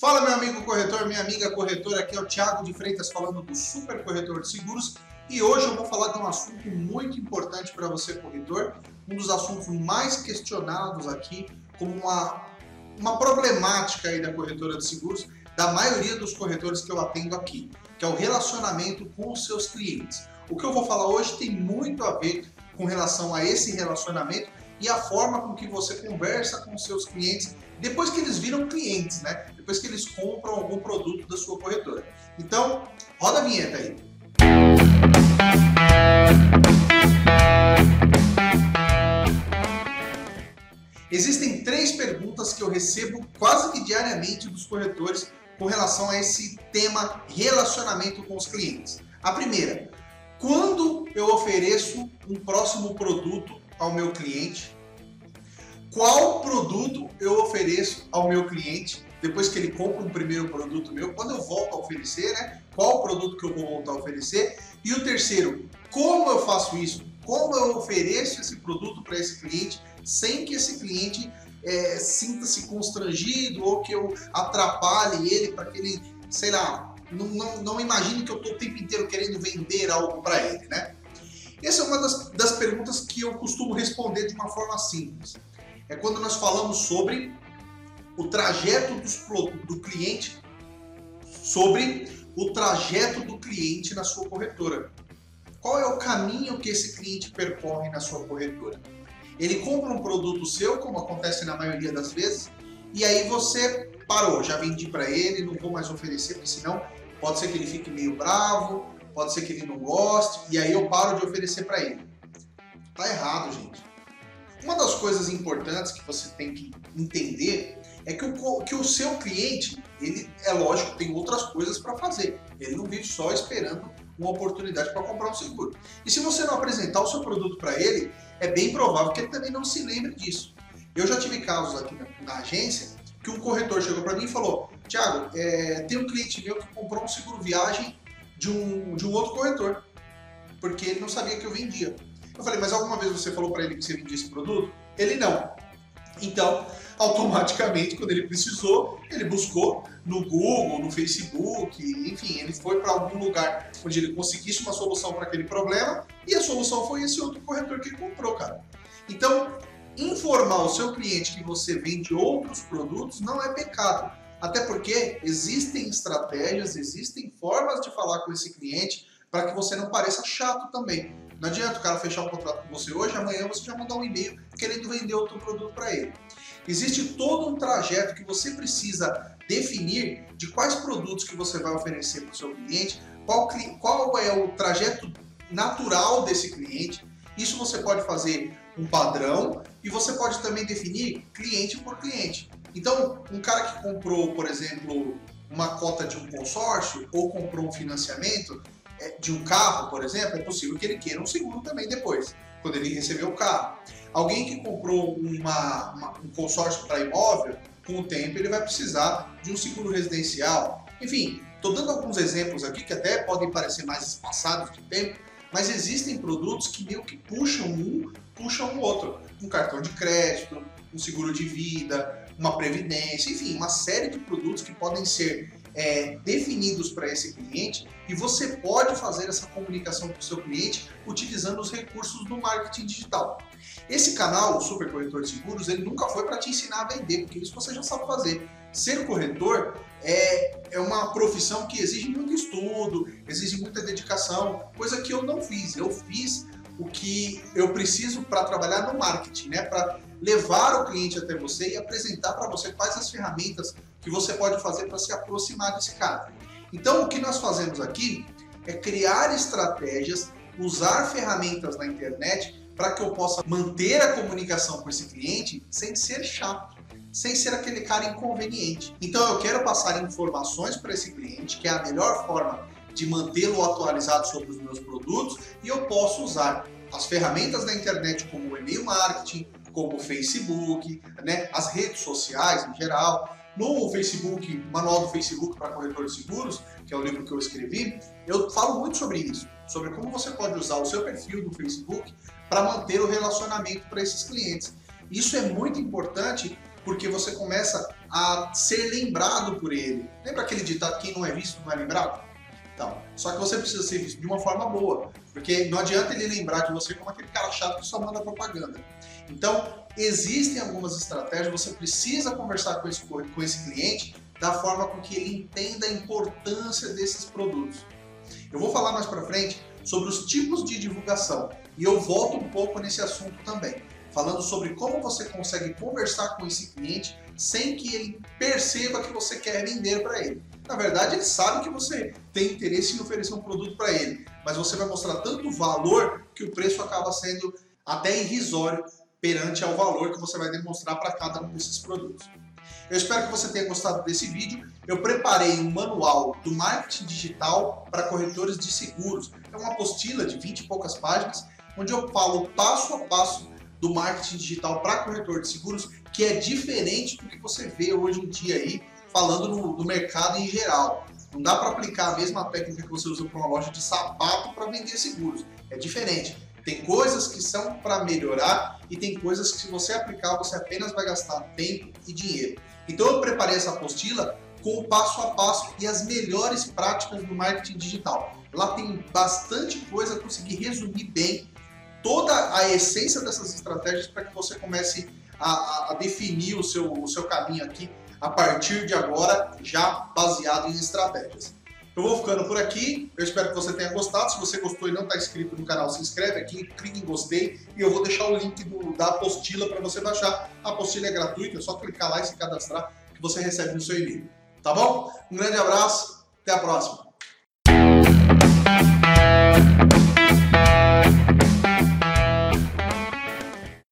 Fala meu amigo corretor, minha amiga corretora, aqui é o Thiago de Freitas falando do Super Corretor de Seguros e hoje eu vou falar de um assunto muito importante para você corretor, um dos assuntos mais questionados aqui como uma, uma problemática aí da corretora de seguros, da maioria dos corretores que eu atendo aqui, que é o relacionamento com os seus clientes. O que eu vou falar hoje tem muito a ver com relação a esse relacionamento e a forma com que você conversa com seus clientes depois que eles viram clientes, né? Depois que eles compram algum produto da sua corretora. Então, roda a vinheta aí. Existem três perguntas que eu recebo quase que diariamente dos corretores com relação a esse tema relacionamento com os clientes. A primeira, quando eu ofereço um próximo produto ao meu cliente, qual produto eu ofereço ao meu cliente depois que ele compra um primeiro produto meu, quando eu volto a oferecer, né? Qual produto que eu vou voltar a oferecer? E o terceiro, como eu faço isso? Como eu ofereço esse produto para esse cliente sem que esse cliente é, sinta-se constrangido ou que eu atrapalhe ele para que ele, sei lá, não, não, não imagine que eu estou o tempo inteiro querendo vender algo para ele, né? Essa é uma das, das perguntas que eu costumo responder de uma forma simples é quando nós falamos sobre o trajeto dos, do cliente, sobre o trajeto do cliente na sua corretora. Qual é o caminho que esse cliente percorre na sua corretora? Ele compra um produto seu, como acontece na maioria das vezes, e aí você parou, já vendi para ele, não vou mais oferecer, porque senão pode ser que ele fique meio bravo, pode ser que ele não goste, e aí eu paro de oferecer para ele. Tá errado, gente. Uma das coisas importantes que você tem que entender é que o, que o seu cliente, ele é lógico, tem outras coisas para fazer. Ele não vive só esperando uma oportunidade para comprar um seguro. E se você não apresentar o seu produto para ele, é bem provável que ele também não se lembre disso. Eu já tive casos aqui na, na agência que um corretor chegou para mim e falou: Tiago, é, tem um cliente meu que comprou um seguro viagem de um, de um outro corretor, porque ele não sabia que eu vendia. Eu falei, mas alguma vez você falou para ele que você vendia esse produto? Ele não. Então, automaticamente, quando ele precisou, ele buscou no Google, no Facebook, enfim, ele foi para algum lugar onde ele conseguisse uma solução para aquele problema e a solução foi esse outro corretor que comprou, cara. Então, informar o seu cliente que você vende outros produtos não é pecado. Até porque existem estratégias, existem formas de falar com esse cliente para que você não pareça chato também. Não adianta o cara fechar um contrato com você hoje, amanhã você já mandar um e-mail querendo vender outro produto para ele. Existe todo um trajeto que você precisa definir de quais produtos que você vai oferecer para o seu cliente, qual, qual é o trajeto natural desse cliente. Isso você pode fazer um padrão e você pode também definir cliente por cliente. Então, um cara que comprou, por exemplo, uma cota de um consórcio ou comprou um financiamento, é, de um carro, por exemplo, é possível que ele queira um seguro também depois, quando ele receber o carro. Alguém que comprou uma, uma, um consórcio para imóvel, com o tempo ele vai precisar de um seguro residencial. Enfim, estou dando alguns exemplos aqui que até podem parecer mais espaçados de tempo, mas existem produtos que meio que puxam um, puxam o outro. Um cartão de crédito, um seguro de vida, uma previdência, enfim, uma série de produtos que podem ser é, definidos para esse cliente e você pode fazer essa comunicação com o seu cliente utilizando os recursos do marketing digital. Esse canal, o Super Corretor de Seguros, ele nunca foi para te ensinar a vender, porque isso você já sabe fazer. Ser corretor é, é uma profissão que exige muito estudo, exige muita dedicação, coisa que eu não fiz. Eu fiz o que eu preciso para trabalhar no marketing, né? Para levar o cliente até você e apresentar para você quais as ferramentas que você pode fazer para se aproximar desse cara. Então, o que nós fazemos aqui é criar estratégias, usar ferramentas na internet para que eu possa manter a comunicação com esse cliente sem ser chato, sem ser aquele cara inconveniente. Então, eu quero passar informações para esse cliente, que é a melhor forma de mantê-lo atualizado sobre os meus produtos, e eu posso usar as ferramentas da internet como o e-mail marketing, como o Facebook, né, as redes sociais em geral. No Facebook, Manual do Facebook para Corretor de Seguros, que é o livro que eu escrevi, eu falo muito sobre isso, sobre como você pode usar o seu perfil do Facebook para manter o relacionamento para esses clientes. Isso é muito importante porque você começa a ser lembrado por ele. Lembra aquele ditado: quem não é visto não é lembrado? Então, só que você precisa ser visto de uma forma boa, porque não adianta ele lembrar de você como aquele cara chato que só manda propaganda. Então, existem algumas estratégias, você precisa conversar com esse, com esse cliente da forma com que ele entenda a importância desses produtos. Eu vou falar mais para frente sobre os tipos de divulgação e eu volto um pouco nesse assunto também, falando sobre como você consegue conversar com esse cliente sem que ele perceba que você quer vender para ele. Na verdade, ele sabe que você tem interesse em oferecer um produto para ele, mas você vai mostrar tanto valor que o preço acaba sendo até irrisório perante ao valor que você vai demonstrar para cada um desses produtos. Eu espero que você tenha gostado desse vídeo. Eu preparei um manual do marketing digital para corretores de seguros. É uma apostila de 20 e poucas páginas, onde eu falo passo a passo do marketing digital para corretor de seguros, que é diferente do que você vê hoje em dia aí, falando no, no mercado em geral. Não dá para aplicar a mesma técnica que você usa para uma loja de sapato para vender seguros. É diferente. Tem coisas que são para melhorar e tem coisas que se você aplicar você apenas vai gastar tempo e dinheiro. Então eu preparei essa apostila com o passo a passo e as melhores práticas do marketing digital. Lá tem bastante coisa, consegui resumir bem toda a essência dessas estratégias para que você comece a, a, definir o seu, o seu caminho aqui a partir de agora, já baseado em estratégias. Eu vou ficando por aqui, eu espero que você tenha gostado. Se você gostou e não está inscrito no canal, se inscreve aqui, clique em gostei e eu vou deixar o link do, da apostila para você baixar. A apostila é gratuita, é só clicar lá e se cadastrar que você recebe no seu e-mail. Tá bom? Um grande abraço, até a próxima!